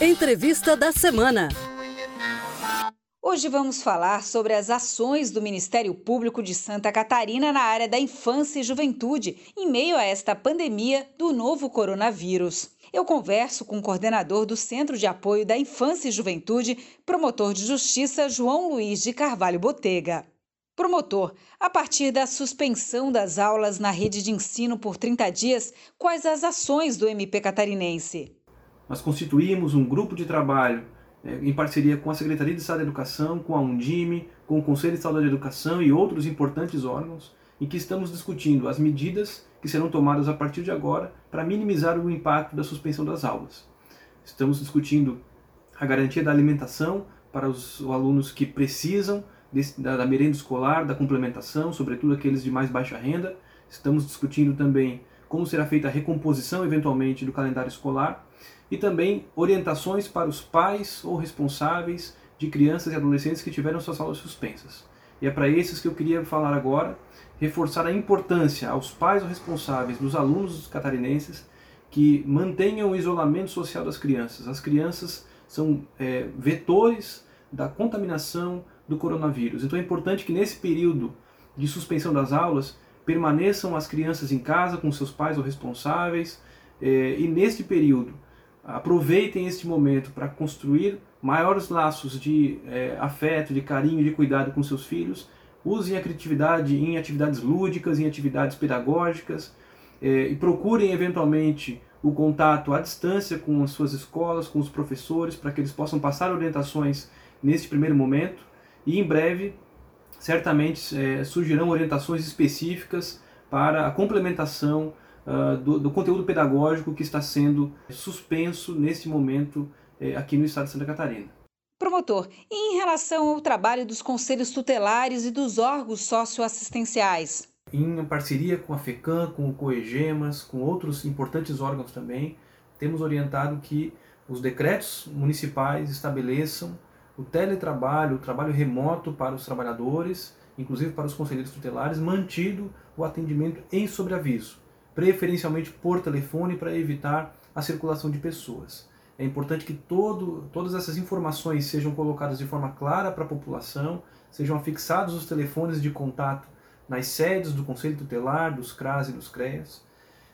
Entrevista da semana. Hoje vamos falar sobre as ações do Ministério Público de Santa Catarina na área da infância e juventude em meio a esta pandemia do novo coronavírus. Eu converso com o coordenador do Centro de Apoio da Infância e Juventude, promotor de justiça João Luiz de Carvalho Botega. Promotor, a partir da suspensão das aulas na rede de ensino por 30 dias, quais as ações do MP catarinense? Nós constituímos um grupo de trabalho é, em parceria com a Secretaria de Estado da Educação, com a Undime, com o Conselho de Educação e outros importantes órgãos, em que estamos discutindo as medidas que serão tomadas a partir de agora para minimizar o impacto da suspensão das aulas. Estamos discutindo a garantia da alimentação para os alunos que precisam da, da merenda escolar, da complementação, sobretudo aqueles de mais baixa renda. Estamos discutindo também como será feita a recomposição, eventualmente, do calendário escolar e também orientações para os pais ou responsáveis de crianças e adolescentes que tiveram suas aulas suspensas. E é para esses que eu queria falar agora, reforçar a importância aos pais ou responsáveis dos alunos catarinenses que mantenham o isolamento social das crianças. As crianças são é, vetores da contaminação do coronavírus. Então é importante que nesse período de suspensão das aulas permaneçam as crianças em casa com seus pais ou responsáveis é, e neste período aproveitem este momento para construir maiores laços de é, afeto, de carinho, de cuidado com seus filhos. Usem a criatividade em atividades lúdicas, em atividades pedagógicas é, e procurem eventualmente o contato à distância com as suas escolas, com os professores, para que eles possam passar orientações neste primeiro momento. E em breve, certamente, é, surgirão orientações específicas para a complementação uh, do, do, conteúdo pedagógico que está sendo suspenso neste momento uh, aqui no estado de Santa Catarina. Promotor, e em relação ao trabalho dos conselhos tutelares e dos órgãos socioassistenciais? Em parceria com a FECAM, com o COEGEMAS, com outros importantes órgãos também, temos orientado que os decretos municipais estabeleçam o teletrabalho, o trabalho remoto para os trabalhadores, inclusive para os conselheiros tutelares, mantido o atendimento em sobreaviso preferencialmente por telefone para evitar a circulação de pessoas. É importante que todo, todas essas informações sejam colocadas de forma clara para a população, sejam afixados os telefones de contato nas sedes do Conselho Tutelar, dos CRAS e dos CREAS.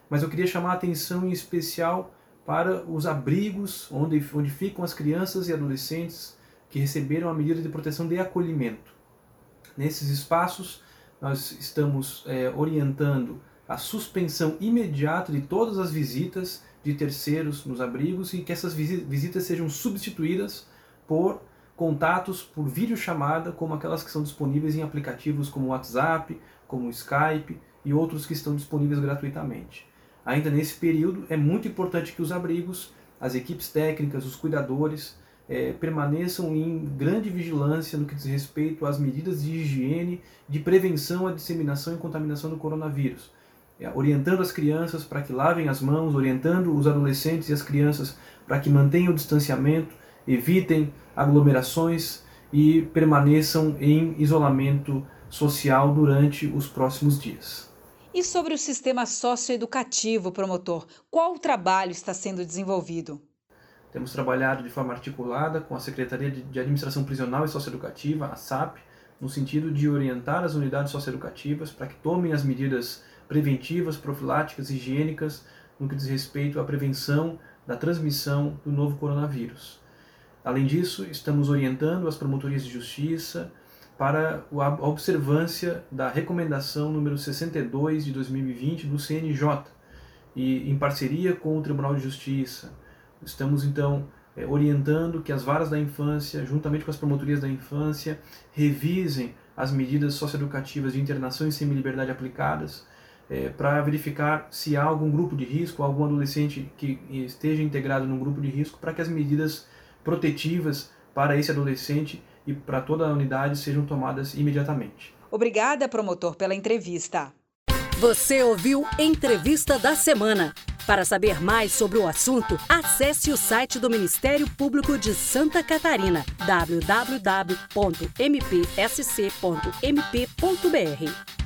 Mas eu queria chamar a atenção em especial para os abrigos onde, onde ficam as crianças e adolescentes que receberam a medida de proteção de acolhimento. Nesses espaços, nós estamos é, orientando a suspensão imediata de todas as visitas de terceiros nos abrigos e que essas visitas sejam substituídas por contatos por videochamada, como aquelas que são disponíveis em aplicativos como WhatsApp, como Skype e outros que estão disponíveis gratuitamente. Ainda nesse período, é muito importante que os abrigos, as equipes técnicas, os cuidadores, é, permaneçam em grande vigilância no que diz respeito às medidas de higiene, de prevenção à disseminação e contaminação do coronavírus orientando as crianças para que lavem as mãos, orientando os adolescentes e as crianças para que mantenham o distanciamento, evitem aglomerações e permaneçam em isolamento social durante os próximos dias. E sobre o sistema socioeducativo, promotor, qual o trabalho está sendo desenvolvido? Temos trabalhado de forma articulada com a Secretaria de Administração Prisional e Socioeducativa, a SAP, no sentido de orientar as unidades socioeducativas para que tomem as medidas preventivas, profiláticas, higiênicas no que diz respeito à prevenção da transmissão do novo coronavírus. Além disso, estamos orientando as promotorias de justiça para a observância da recomendação número 62 de 2020 do CNJ e em parceria com o Tribunal de Justiça. Estamos então é, orientando que as varas da infância, juntamente com as promotorias da infância, revisem as medidas socioeducativas de internação em semi-liberdade aplicadas é, para verificar se há algum grupo de risco, algum adolescente que esteja integrado num grupo de risco, para que as medidas protetivas para esse adolescente e para toda a unidade sejam tomadas imediatamente. Obrigada, promotor, pela entrevista. Você ouviu Entrevista da Semana. Para saber mais sobre o assunto, acesse o site do Ministério Público de Santa Catarina, www.mpsc.mp.br.